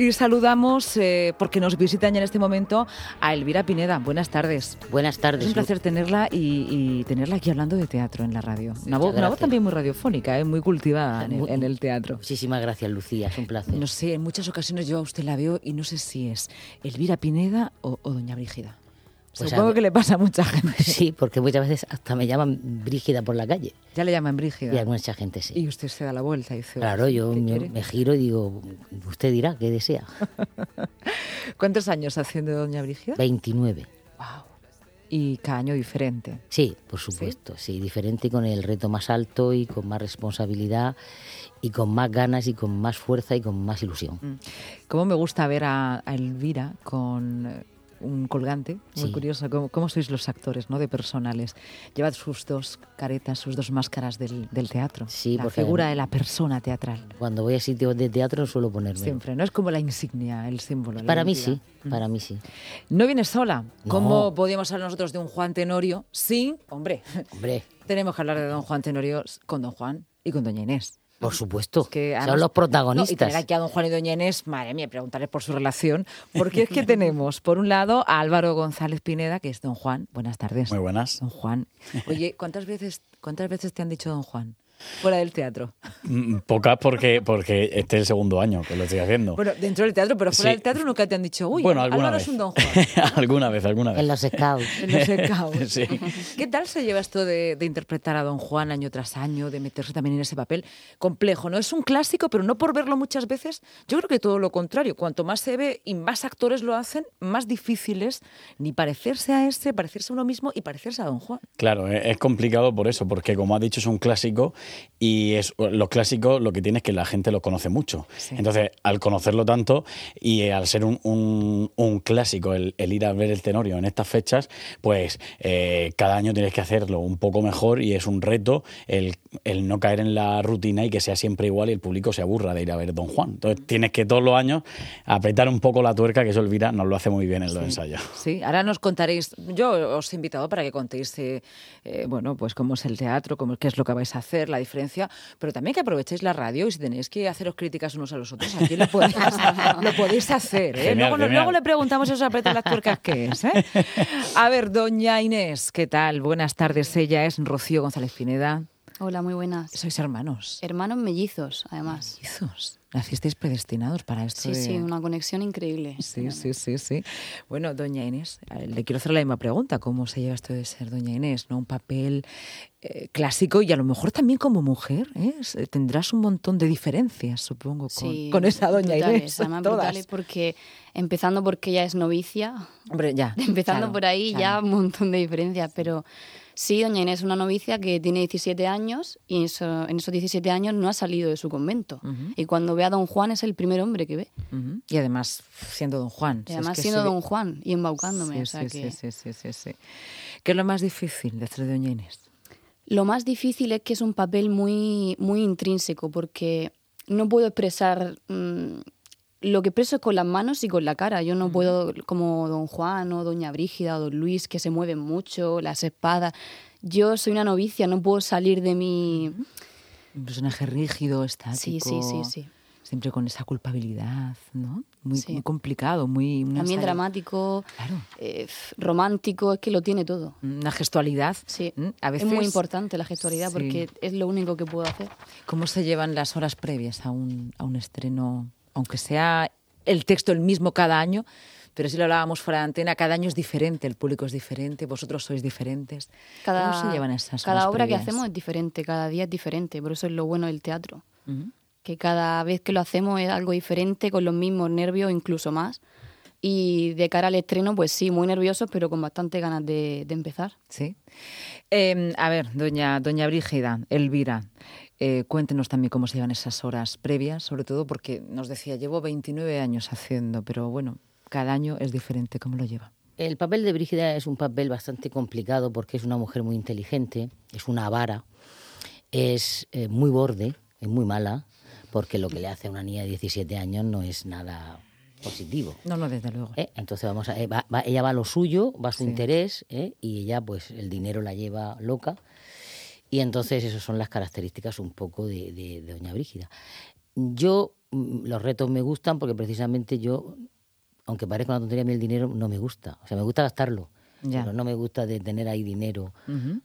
Y saludamos, eh, porque nos visitan ya en este momento, a Elvira Pineda. Buenas tardes. Buenas tardes. Es un placer tenerla y, tenerla aquí hablando de teatro en la radio. Una voz, una voz, también muy radiofónica, eh, muy cultivada en, el, teatro. Muchísimas gracias, Lucía. Es un placer. No sé, en muchas ocasiones yo a usted la veo y no sé si es Elvira Pineda o, o Doña Brígida. Pues Supongo que le pasa a mucha gente. Sí, porque muchas veces hasta me llaman Brígida por la calle. Ya le llaman Brígida. Y a mucha gente sí. Y usted se da la vuelta y dice... Claro, yo me, giro y digo, usted dirá, ¿qué desea? ¿Cuántos años haciendo Doña Brígida? 29. Wow. Y cada año diferente. Sí, por supuesto, ¿Sí? diferente y con el reto más alto y con más responsabilidad y con más ganas y con más fuerza y con más ilusión. Mm. ¿Cómo me gusta ver a Elvira con un colgante, muy curioso, ¿cómo, sois los actores ¿no? de personales. Llevad sus dos caretas, sus dos máscaras del, teatro, sí, la figura de la persona teatral. Cuando voy a sitios de teatro suelo ponerme. Siempre, ¿no? Es como la insignia, el símbolo. Para mí sí, mm. para mí sí. No vienes sola. ¿Cómo podríamos hablar nosotros de un Juan Tenorio sin, hombre, hombre. tenemos que hablar de don Juan Tenorio con don Juan y con doña Inés. Por supuesto, que son los protagonistas. y tener aquí a don Juan y doña Inés, madre mía, preguntarles por su relación, porque es que tenemos, por un lado, a Álvaro González Pineda, que es don Juan. Buenas tardes. Muy buenas. Don Juan. Oye, ¿cuántas veces, cuántas veces te han dicho don Juan? Fuera del teatro. Mm, pocas porque, porque este es el segundo año que lo estoy haciendo. Bueno, dentro del teatro, pero fuera del teatro nunca te han dicho, uy, bueno, alguna vez. es un don Juan. alguna vez, alguna vez. En los scouts. en los scouts. sí. ¿Qué tal se lleva esto de, interpretar a don Juan año tras año, de meterse también en ese papel complejo? No es un clásico, pero no por verlo muchas veces. Yo creo que todo lo contrario. Cuanto más se ve y más actores lo hacen, más difícil es ni parecerse a ese, parecerse a uno mismo y parecerse a don Juan. Claro, es complicado por eso, porque como ha dicho, es un clásico y es los clásicos lo que tiene es que la gente los conoce mucho. Entonces, al conocerlo tanto y al ser un, un, clásico el, ir a ver el Tenorio en estas fechas, pues eh, cada año tienes que hacerlo un poco mejor y es un reto el, el, no caer en la rutina y que sea siempre igual y el público se aburra de ir a ver Don Juan. Entonces, tienes que todos los años apretar un poco la tuerca, que eso Elvira nos lo hace muy bien en los ensayos. Sí, ahora nos contaréis, yo os he invitado para que contéis, eh, eh, bueno, pues cómo es el teatro, cómo, qué es lo que vais a hacer, la diferencia, pero también que aprovechéis la radio y si tenéis que haceros críticas unos a los otros, aquí lo podéis, lo podéis hacer. ¿eh? luego, le preguntamos si os apretan las tuercas qué es. ¿eh? A ver, doña Inés, ¿qué tal? Buenas tardes. Ella es Rocío González Pineda. Hola, muy buenas. Sois hermanos. Hermanos mellizos, además. Mellizos. Nacisteis predestinados para esto. Sí, sí, una conexión increíble. Sí, sí, sí, sí. Bueno, doña Inés, le quiero hacer la misma pregunta. ¿Cómo se lleva esto de ser doña Inés? ¿no? Un papel eh, clásico y a lo mejor también como mujer. ¿eh? Tendrás un montón de diferencias, supongo, con, con esa doña Inés. Además, porque empezando porque ella es novicia. Hombre, ya. Empezando por ahí ya un montón de diferencias, pero Sí, doña Inés es una novicia que tiene 17 años y en esos 17 años no ha salido de su convento. Y cuando ve a don Juan es el primer hombre que ve. Y además siendo don Juan. Y además siendo don Juan y embaucándome. Sí, sí, sí, sí, sí, ¿Qué es lo más difícil de hacer de doña Inés? Lo más difícil es que es un papel muy, muy intrínseco porque no puedo expresar... Mm, lo que preso es con las manos y con la cara. Yo no puedo, como don Juan o doña Brígida o don Luis, que se mueven mucho, las espadas. Yo soy una novicia, no puedo salir de mi... Un personaje rígido, estático. Sí, sí, sí, sí. Siempre con esa culpabilidad, ¿no? Muy, complicado, muy... También dramático, eh, romántico, es que lo tiene todo. Una gestualidad. Sí, a veces... es muy importante la gestualidad porque es lo único que puedo hacer. ¿Cómo se llevan las horas previas a un, a un estreno aunque sea el texto el mismo cada año, pero si lo hablábamos fuera de antena, cada año es diferente, el público es diferente, vosotros sois diferentes. Cada, ¿Cómo se llevan esas Cada obra que hacemos es diferente, cada día es diferente, por eso es lo bueno del teatro. Que cada vez que lo hacemos es algo diferente, con los mismos nervios, incluso más. Y de cara al estreno, pues sí, muy nerviosos, pero con bastante ganas de, empezar. Sí. Em, a ver, doña, doña Brígida, Elvira, eh, cuéntenos también cómo se llevan esas horas previas, sobre todo porque nos decía, llevo 29 años haciendo, pero bueno, cada año es diferente. ¿Cómo lo lleva? El papel de Brígida es un papel bastante complicado porque es una mujer muy inteligente, es una vara, es eh, muy borde, es muy mala, porque lo que le hace a una niña de 17 años no es nada positivo. No, no, desde luego. ¿Eh? Entonces vamos a, ella va a lo suyo, va a su interés y ella pues el dinero la lleva loca y entonces esas son las características un poco de, Doña Brígida. yo, mm, los retos me gustan porque precisamente yo, aunque parezca una tontería, a mí el dinero no me gusta. O sea, me gusta gastarlo. Ya. Pero no me gusta de tener ahí dinero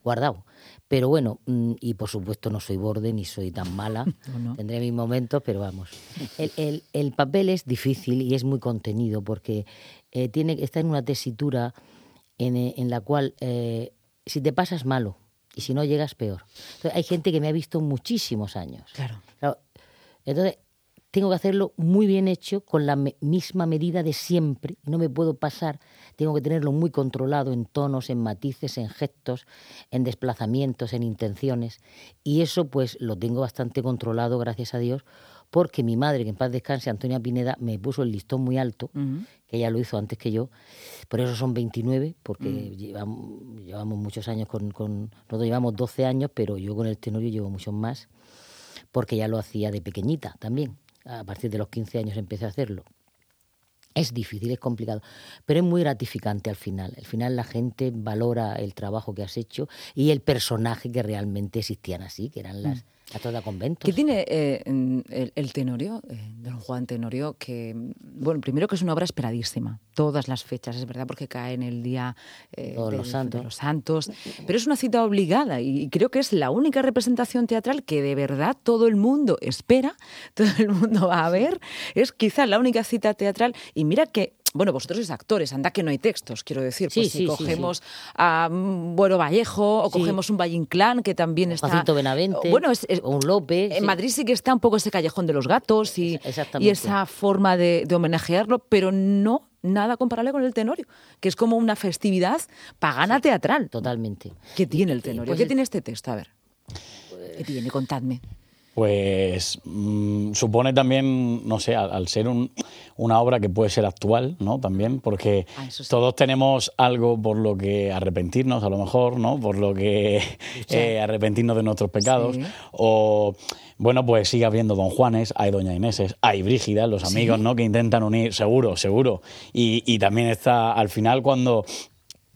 guardado. Pero bueno, mm, y por supuesto no soy borde ni soy tan mala. no. Tendré mis momentos, pero vamos. El, el- el papel es difícil y es muy contenido porque eh, tiene, está en una tesitura en, eh, en la cual eh, si te pasas malo y si no llegas peor. Entonces, hay gente que me ha visto muchísimos años. Claro. Claro, Entonces, tengo que hacerlo muy bien hecho, con la me- misma medida de siempre. No me puedo pasar. Tengo que tenerlo muy controlado en tonos, en matices, en gestos, en desplazamientos, en intenciones. Y eso, pues, lo tengo bastante controlado, gracias a Dios, porque mi madre, que en paz descanse, Antonia Pineda, me puso el listón muy alto, que ella lo hizo antes que yo. Por eso son 29, porque llevamos, llevamos muchos años con, con... Nosotros llevamos 12 años, pero yo con el tenorio llevo muchos más porque ya lo hacía de pequeñita también. A partir de los 15 años empecé a hacerlo. Es difícil, es complicado, pero es muy gratificante al final. Al final la gente valora el trabajo que has hecho y el personaje que realmente existían así, que eran las, las toda conventos. ¿Qué tiene eh, el, el Tenorio, eh, don Juan Tenorio? Que, bueno, primero que es una obra esperadísima. Todas las fechas, es verdad, porque cae en el día eh, los santos. de los santos. Pero es una cita obligada y creo que es la única representación teatral que de verdad todo el mundo espera, todo el mundo va a ver. Es quizá la única cita teatral. Y mira que. Bueno, vosotros sois actores, anda que no hay textos, quiero decir. Sí, pues sí, si sí, cogemos a mm, Buero Vallejo o Sí. cogemos un Valle Inclán, que también está. Jacinto Benavente, Bueno, es, es- o un Lope, En sí. Madrid sí que está un poco ese callejón de los gatos y, esa forma de, de homenajearlo, pero no nada comparable con el Tenorio, que es como una festividad pagana teatral. Totalmente. ¿Qué tiene el Tenorio? pues ¿Qué el- tiene este texto? A ver. ¿Qué tiene? Contadme. Pues mm, supone también, no sé, al, al ser un- una obra que puede ser actual, ¿no? También, porque Ah, sí. todos tenemos algo por lo que arrepentirnos, a lo mejor, ¿no? Por lo que eh, arrepentirnos de nuestros pecados. Sí. O, bueno, pues sigue habiendo Don Juanes, hay Doña Ineses, hay Brígida, los amigos, ¿no? Que intentan unir, seguro, seguro. Y, y también está al final cuando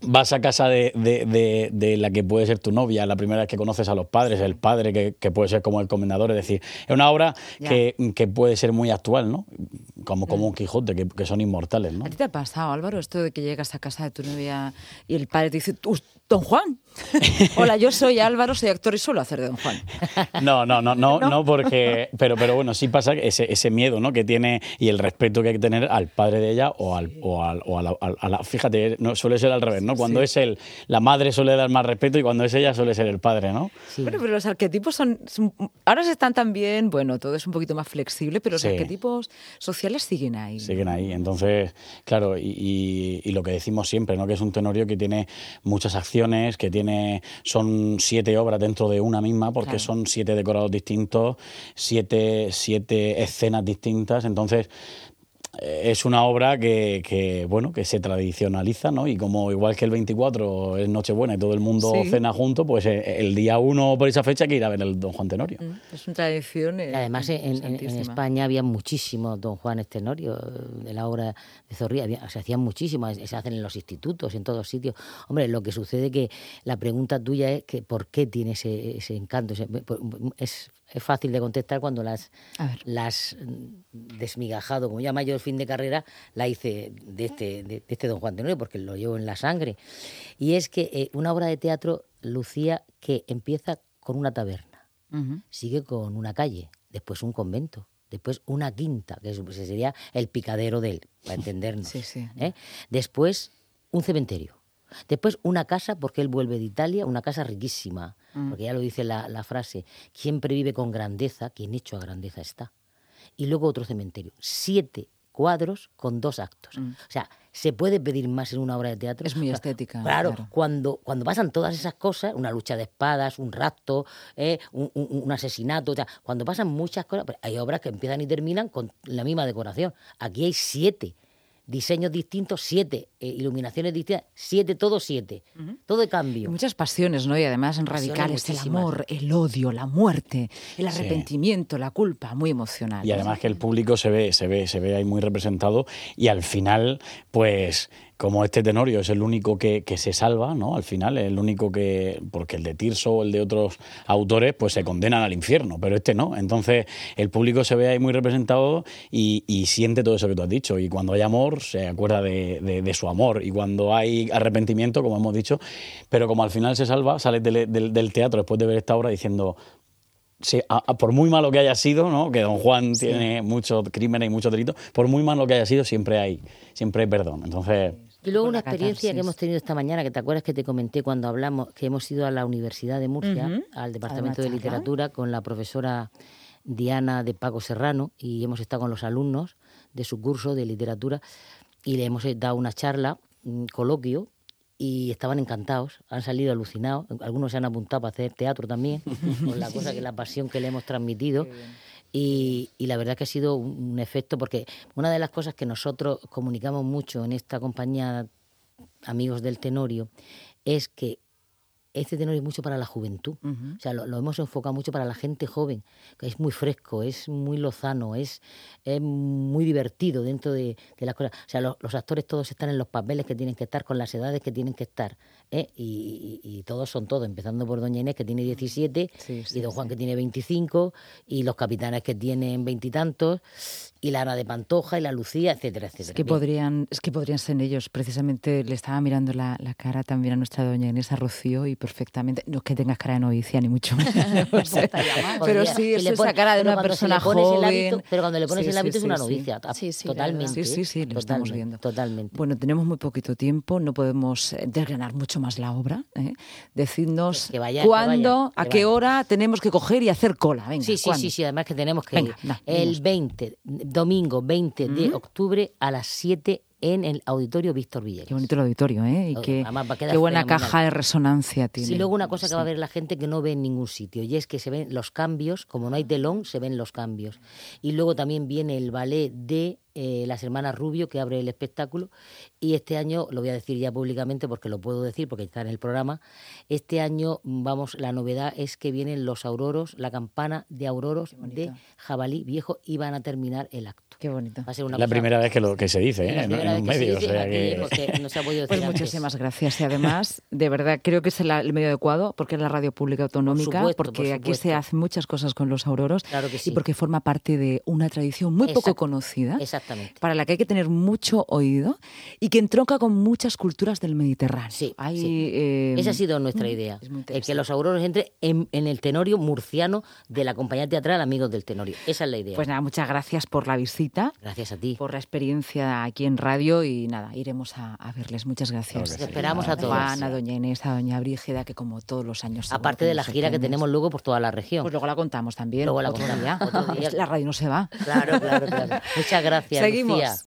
vas a casa de, de- de- de la que puede ser tu novia, la primera vez que conoces a los padres, el padre que, que puede ser como el comendador, es decir, es una obra que, que puede ser muy actual, ¿no? Como, como un Quijote, que, que son inmortales, ¿no? ¿A ti te ha pasado, Álvaro, esto de que llegas a casa de tu novia y el padre te dice, "Us- Don Juan? Hola, yo soy Álvaro, soy actor y suelo hacer de Don Juan. No, no, no, no, ¿No? porque, pero, pero bueno, sí pasa ese, ese miedo, ¿no? Que tiene y el respeto que hay que tener al padre de ella o al, o al- o a la, al- a la- fíjate, no suele ser al revés, ¿no? Cuando es el, la madre suele dar más respeto y cuando es ella suele ser el padre, ¿no? Sí. Bueno, pero los arquetipos son, son- Ahora se están también, bueno, todo es un poquito más flexible, pero los Sí. arquetipos sociales siguen ahí. siguen ahí. Entonces, claro, y, y- y lo que decimos siempre, ¿no? Que es un tenorio que tiene muchas acciones, que tiene son siete obras dentro de una misma, porque Claro. son siete decorados distintos, siete, siete escenas distintas. Entonces, es una obra que, que, bueno que se tradicionaliza no y como igual que el 24 es Nochebuena y todo el mundo Sí. cena junto pues eh, el día 1 por esa fecha hay que ir a ver el Don Juan Tenorio Mm, Es una tradición. eh, Además, en, en- en santísima. España había muchísimos Don Juan Tenorio eh, de la obra de Zorrilla. Había- se hacían muchísimas, se hacen en los institutos, en todos sitios. Hombre, lo que sucede que la pregunta tuya es que ¿por qué tiene ese, ese encanto? Ese- es, es fácil de contestar cuando las, mm, desmigajado, como llama yo el fin de carrera, la hice de este, de, este Don Juan Tenorio, porque lo llevo en la sangre. Y es que eh, una obra de teatro, Lucía, que empieza con una taberna sigue con una calle, después un convento, después una quinta, que es- ese sería el picadero de él, para entendernos. Sí, sí. ¿eh? Después un cementerio. Después una casa, porque él vuelve de Italia, una casa riquísima, Mm. porque ya lo dice la, la frase, siempre vive con grandeza, quien hecho a grandeza está. Y luego otro cementerio, siete cuadros con dos actos. O sea, ¿se puede pedir más en una obra de teatro? Mm. Es muy estética, Claro, claro. cuando, cuando pasan todas esas cosas, una lucha de espadas, un rapto, eh, un, un- un asesinato, o sea, cuando pasan muchas cosas, hay obras que empiezan y terminan con la misma decoración. Aquí hay siete diseños distintos, siete eh, iluminaciones distintas, siete, todo siete, todo de Y cambio. muchas pasiones, ¿no? Y además en radicales, el muchísimas. amor, el odio, la muerte, el Sí. arrepentimiento, la culpa, muy emocional. Y además que el público se ve, se ve, se ve ahí muy representado y al final, pues como este Tenorio es el único que, que se salva, ¿no? Al final, es el único que, porque el de Tirso o el de otros autores, pues se condenan al infierno, pero este no. Entonces, el público se ve ahí muy representado y, y siente todo eso que tú has dicho. Y cuando hay amor, se acuerda de, de- de su amor. Y cuando hay arrepentimiento, como hemos dicho, pero como al final se salva, sales del, del- del teatro después de ver esta obra diciendo, Sí, a- a- por muy malo que haya sido, ¿no? que don Juan tiene muchos crímenes y muchos delitos, por muy malo que haya sido, siempre hay, siempre hay perdón. Entonces, Y luego una experiencia que hemos tenido esta mañana, que te acuerdas que te comenté cuando hablamos, que hemos ido a la Universidad de Murcia, al Departamento de. Literatura, con la profesora Diana de Paco Serrano, y hemos estado con los alumnos de su curso de literatura, y le hemos dado una charla, un coloquio, y estaban encantados, han salido alucinados, algunos se han apuntado para hacer teatro también, con la cosa que la pasión que le hemos transmitido. Y, y la verdad que ha sido un, efecto, porque una de las cosas que nosotros comunicamos mucho en esta compañía Amigos del Tenorio es que este tenorio es mucho para la juventud. O sea, lo, lo hemos enfocado mucho para la gente joven, que es muy fresco, es muy lozano, es, es muy divertido dentro de, de las cosas. O sea, lo- los actores todos están en los papeles que tienen que estar, con las edades que tienen que estar. ¿Eh? Y, y- y todos son todos, empezando por Doña Inés, que tiene 17, Sí, sí, y Don Juan, sí. que tiene 25, y los capitanes que tienen veintitantos, y la Ana de Pantoja, y la Lucía, etcétera, etcétera. Es que Bien. podrían, es que podrían ser ellos. Precisamente le estaba mirando la, la cara también a nuestra doña Inés a Rocío y perfectamente, no es que tengas cara de novicia ni mucho menos. o sea, pero sí, Y es esa cara de una persona joven. hábito- pero cuando le pones el hábito es una novicia. totalmente. Sí, sí, sí, lo estamos viendo. Totalmente. Bueno, tenemos muy poquito tiempo, no podemos eh, desgranar mucho más la obra. ¿eh? Decidnos Que vaya, que cuándo, vaya, que a qué vaya. hora tenemos que coger y hacer cola. Venga, sí, sí, ¿cuándo? sí, sí, además que tenemos que Venga, ir. va, el dinos. 20, domingo 20 de octubre a las 7 en el Auditorio Víctor Villegas. Qué bonito el auditorio, ¿eh? Y Oh, qué, además va a quedar qué buena caja de resonancia tiene. Y luego una cosa que va a ver la gente que no ve en ningún sitio, y es que se ven los cambios, como no hay telón, se ven los cambios. Y luego también viene el ballet de eh, las hermanas Rubio, que abre el espectáculo, y este año, lo voy a decir ya públicamente porque lo puedo decir porque está en el programa, este año, vamos, la novedad es que vienen los auroros, la campana de auroros de jabalí viejo, y van a terminar el acto. Qué bonito. Va a ser una la primera vez que lo que se dice ¿eh? En, un medio. o dice sea que- porque no se ha podido Pues decir antes. muchísimas gracias y además, de verdad, creo que es el, el medio adecuado porque es la radio pública autonómica, supuesto, porque por aquí se hacen muchas cosas con los auroros Claro que y sí. porque forma parte de una tradición muy poco conocida, Exactamente. para la que hay que tener mucho oído y que entronca con muchas culturas del Mediterráneo. Sí, Hay, sí. eh, Esa ha sido nuestra idea. el que los auroros entren en, en el tenorio murciano de la compañía teatral Amigos del Tenorio. Esa es la idea. Pues nada, muchas gracias por la visita, Gracias a ti. por la experiencia aquí en radio y nada, iremos a, a verles. Muchas gracias. Claro sí. esperamos a todos. Juan, a doña Inés, a doña Brígida, que como todos los años... Aparte de la gira que tenemos luego por toda la región. Pues luego la contamos también. Luego la otro contamos, día. otro día. La radio no se va. Claro, claro, claro. Muchas gracias, Seguimos. Lucía.